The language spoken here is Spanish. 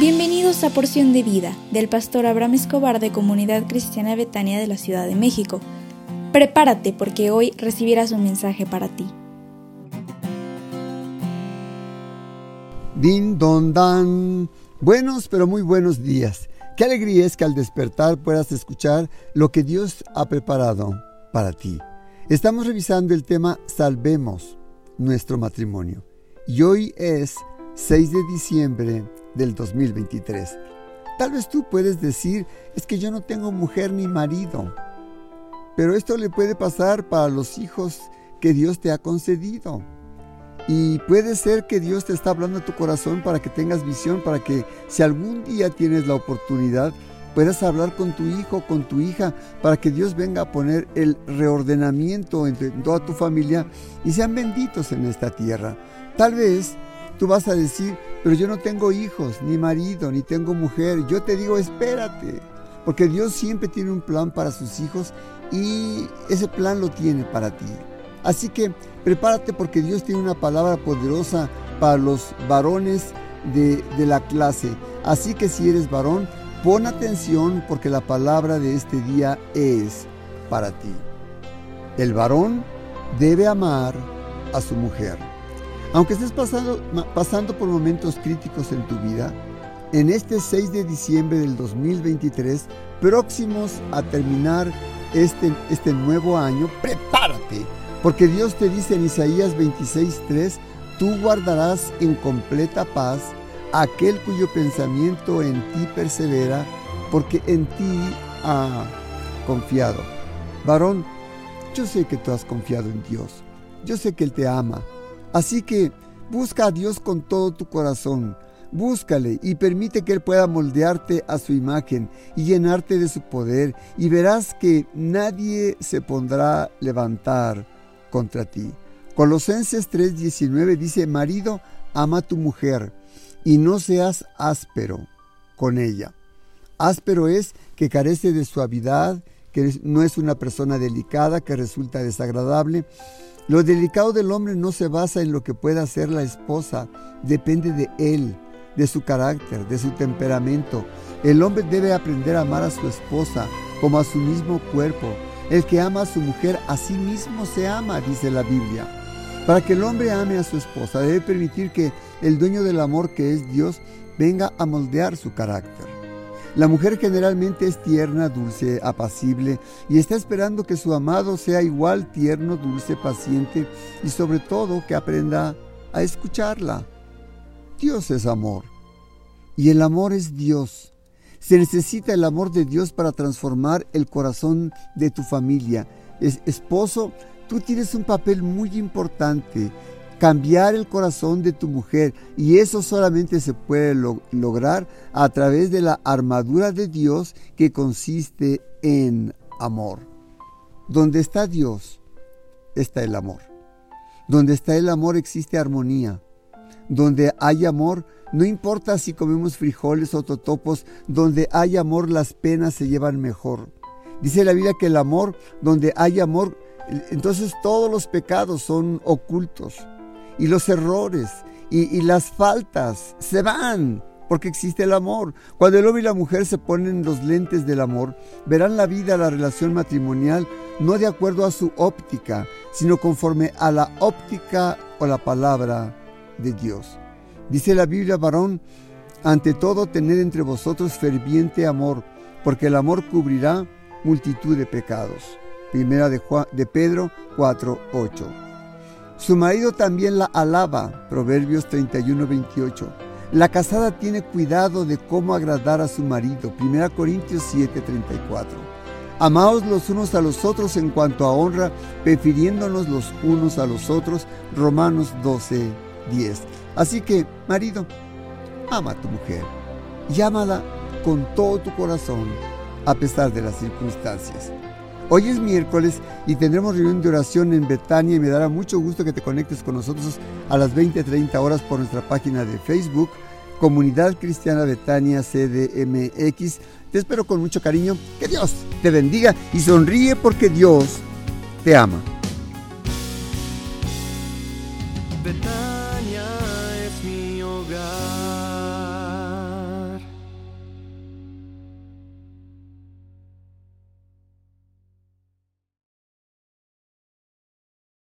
Bienvenidos a Porción de Vida del pastor Abraham Escobar de Comunidad Cristiana Betania de la Ciudad de México. Prepárate porque hoy recibirás un mensaje para ti. Din don dan. Buenos pero muy buenos días. Qué alegría es que al despertar puedas escuchar lo que Dios ha preparado para ti. Estamos revisando el tema Salvemos nuestro matrimonio. Y hoy es 6 de diciembre del 2023. Tal vez tú puedes decir, es que yo no tengo mujer ni marido. Pero esto le puede pasar para los hijos que Dios te ha concedido. Y puede ser que Dios te está hablando a tu corazón para que tengas visión, para que si algún día tienes la oportunidad, puedas hablar con tu hijo, con tu hija, para que Dios venga a poner el reordenamiento entre toda tu familia y sean benditos en esta tierra. Tal vez tú vas a decir, pero yo no tengo hijos, ni marido, ni tengo mujer. Yo te digo, espérate, porque Dios siempre tiene un plan para sus hijos y ese plan lo tiene para ti. Así que prepárate porque Dios tiene una palabra poderosa para los varones de, de la clase. Así que si eres varón, pon atención porque la palabra de este día es para ti. El varón debe amar a su mujer. Aunque estés pasando, pasando por momentos críticos en tu vida, en este 6 de diciembre del 2023, próximos a terminar este, este nuevo año, prepárate, porque Dios te dice en Isaías 26:3, tú guardarás en completa paz aquel cuyo pensamiento en ti persevera, porque en ti ha confiado. Varón, yo sé que tú has confiado en Dios, yo sé que Él te ama, Así que busca a Dios con todo tu corazón. Búscale y permite que Él pueda moldearte a su imagen y llenarte de su poder y verás que nadie se pondrá levantar contra ti. Colosenses 3:19 dice, marido, ama a tu mujer y no seas áspero con ella. Áspero es que carece de suavidad, que no es una persona delicada, que resulta desagradable. Lo delicado del hombre no se basa en lo que pueda hacer la esposa, depende de él, de su carácter, de su temperamento. El hombre debe aprender a amar a su esposa como a su mismo cuerpo. El que ama a su mujer a sí mismo se ama, dice la Biblia. Para que el hombre ame a su esposa, debe permitir que el dueño del amor, que es Dios, venga a moldear su carácter. La mujer generalmente es tierna, dulce, apacible y está esperando que su amado sea igual tierno, dulce, paciente y sobre todo que aprenda a escucharla. Dios es amor y el amor es Dios. Se necesita el amor de Dios para transformar el corazón de tu familia. Es, esposo, tú tienes un papel muy importante cambiar el corazón de tu mujer y eso solamente se puede lograr a través de la armadura de Dios que consiste en amor. Donde está Dios, está el amor. Donde está el amor existe armonía. Donde hay amor, no importa si comemos frijoles o totopos, donde hay amor las penas se llevan mejor. Dice la Biblia que el amor, donde hay amor, entonces todos los pecados son ocultos y los errores y, las faltas se van porque existe el amor. Cuando el hombre y la mujer se ponen los lentes del amor, verán la vida, la relación matrimonial, no de acuerdo a su óptica, sino conforme a la óptica o la palabra de Dios. Dice la Biblia, varón, ante todo tened entre vosotros ferviente amor, porque el amor cubrirá multitud de pecados. Primera de, Juan, de Pedro 4, 8. Su marido también la alaba, Proverbios 31, 28. La casada tiene cuidado de cómo agradar a su marido, 1 Corintios 7, 34. Amaos los unos a los otros en cuanto a honra, prefiriéndonos los unos a los otros, Romanos 12, 10. Así que, marido, ama a tu mujer y ámala con todo tu corazón, a pesar de las circunstancias. Hoy es miércoles y tendremos reunión de oración en Betania y me dará mucho gusto que te conectes con nosotros a las 20-30 horas por nuestra página de Facebook, Comunidad Cristiana Betania CDMX. Te espero con mucho cariño. Que Dios te bendiga y sonríe porque Dios te ama.